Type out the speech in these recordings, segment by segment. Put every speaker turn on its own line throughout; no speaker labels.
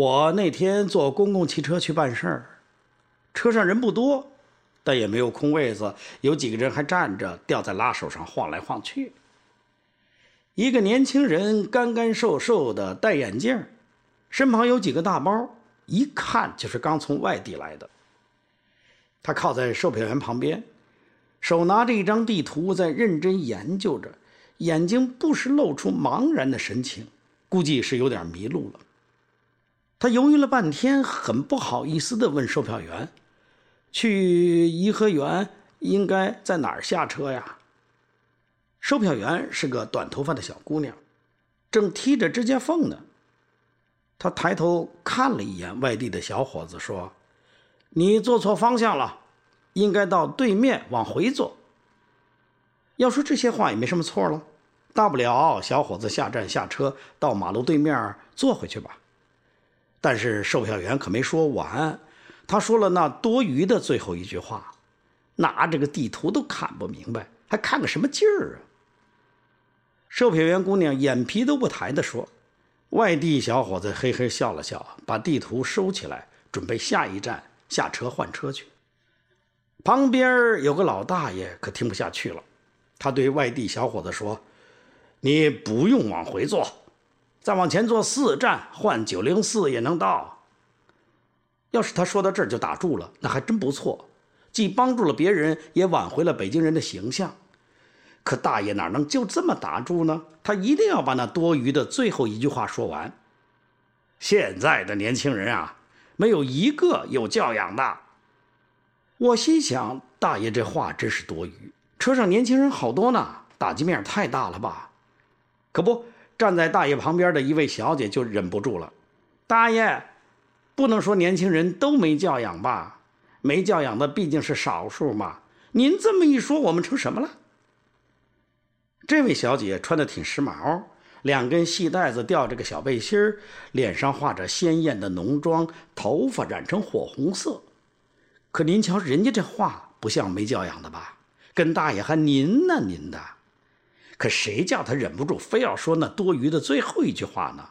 我那天坐公共汽车去办事儿，车上人不多，但也没有空位子，有几个人还站着，吊在拉手上晃来晃去。一个年轻人干干瘦瘦的，戴眼镜，身旁有几个大包，一看就是刚从外地来的。他靠在售票员旁边，手拿着一张地图在认真研究着，眼睛不时露出茫然的神情，估计是有点迷路了。他犹豫了半天，很不好意思地问售票员：“去颐和园应该在哪儿下车呀？”售票员是个短头发的小姑娘，正踢着指甲缝呢。她抬头看了一眼外地的小伙子，说：“你坐错方向了，应该到对面往回坐。”要说这些话也没什么错了，大不了小伙子下站下车到马路对面坐回去吧。但是售票员可没说完，他说了那多余的最后一句话：“拿这个地图都看不明白，还看个什么劲儿啊？”售票员姑娘眼皮都不抬地说：“外地小伙子嘿嘿笑了笑，把地图收起来，准备下一站下车换车去。”旁边有个老大爷可听不下去了，他对外地小伙子说：“你不用往回坐。”再往前坐四站，换九零四也能到。要是他说到这儿就打住了，那还真不错，既帮助了别人，也挽回了北京人的形象。可大爷哪能就这么打住呢？他一定要把那多余的最后一句话说完。现在的年轻人啊，没有一个有教养的。我心想，大爷这话真是多余。车上年轻人好多呢，打击面太大了吧？可不。站在大爷旁边的一位小姐就忍不住了：“大爷，不能说年轻人都没教养吧？没教养的毕竟是少数嘛。您这么一说，我们成什么了？”这位小姐穿的挺时髦，两根细带子吊着个小背心，脸上画着鲜艳的浓妆，头发染成火红色。可您瞧，人家这话不像没教养的吧？跟大爷还您呢，您的。可谁叫他忍不住非要说那多余的最后一句话呢？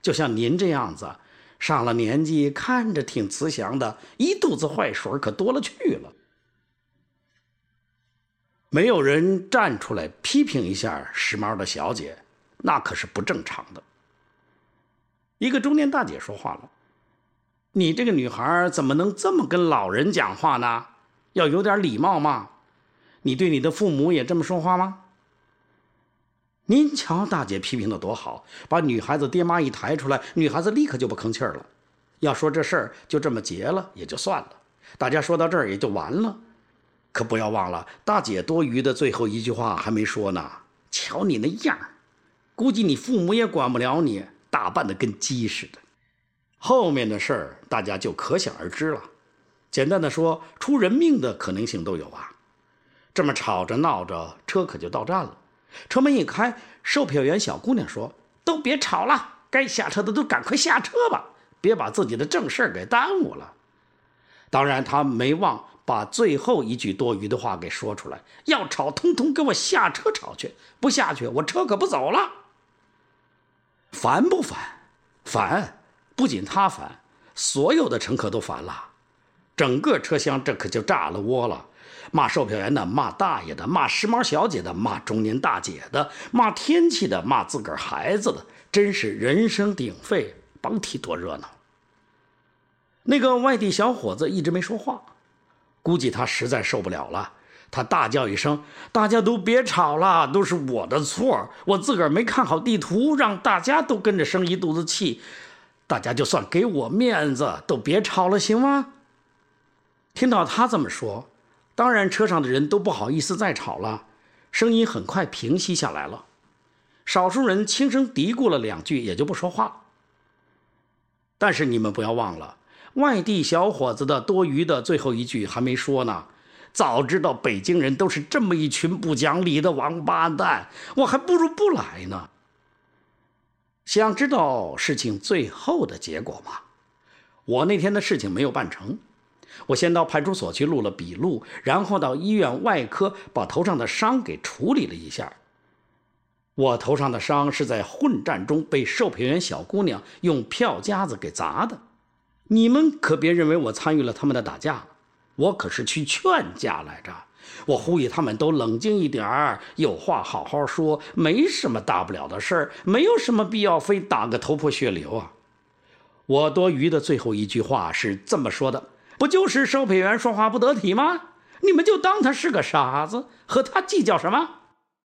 就像您这样子，上了年纪，看着挺慈祥的，一肚子坏水可多了去了。没有人站出来批评一下时髦的小姐，那可是不正常的。一个中年大姐说话了：“你这个女孩怎么能这么跟老人讲话呢？要有点礼貌嘛！你对你的父母也这么说话吗？”您瞧，大姐批评的多好，把女孩子爹妈一抬出来，女孩子立刻就不吭气儿了。要说这事儿就这么结了也就算了，大家说到这儿也就完了。可不要忘了，大姐多余的最后一句话还没说呢。瞧你那样，估计你父母也管不了你，打扮的跟鸡似的。后面的事儿大家就可想而知了。简单的说，出人命的可能性都有啊。这么吵着闹着，车可就到站了。车门一开，售票员小姑娘说：“都别吵了，该下车的都赶快下车吧，别把自己的正事给耽误了。”当然，她没忘把最后一句多余的话给说出来：“要吵，通通给我下车吵去！不下去，我车可不走了。”烦不烦？烦！不仅她烦，所有的乘客都烦了，整个车厢这可就炸了窝了。骂售票员的，骂大爷的，骂时髦小姐的，骂中年大姐的，骂天气的，骂自个儿孩子的，真是人声鼎沸，甭提多热闹。那个外地小伙子一直没说话，估计他实在受不了了，他大叫一声：“大家都别吵了，都是我的错，我自个儿没看好地图，让大家都跟着生一肚子气，大家就算给我面子，都别吵了，行吗？”听到他这么说。当然，车上的人都不好意思再吵了，声音很快平息下来了。少数人轻声嘀咕了两句，也就不说话。但是你们不要忘了，外地小伙子的多余的最后一句还没说呢。早知道北京人都是这么一群不讲理的王八蛋，我还不如不来呢。想知道事情最后的结果吗？我那天的事情没有办成。我先到派出所去录了笔录，然后到医院外科把头上的伤给处理了一下。我头上的伤是在混战中被售票员小姑娘用票夹子给砸的。你们可别认为我参与了他们的打架，我可是去劝架来着。我呼吁他们都冷静一点儿，有话好好说，没什么大不了的事儿，没有什么必要非打个头破血流啊。我多余的最后一句话是这么说的：不就是售票员说话不得体吗？你们就当他是个傻子，和他计较什么？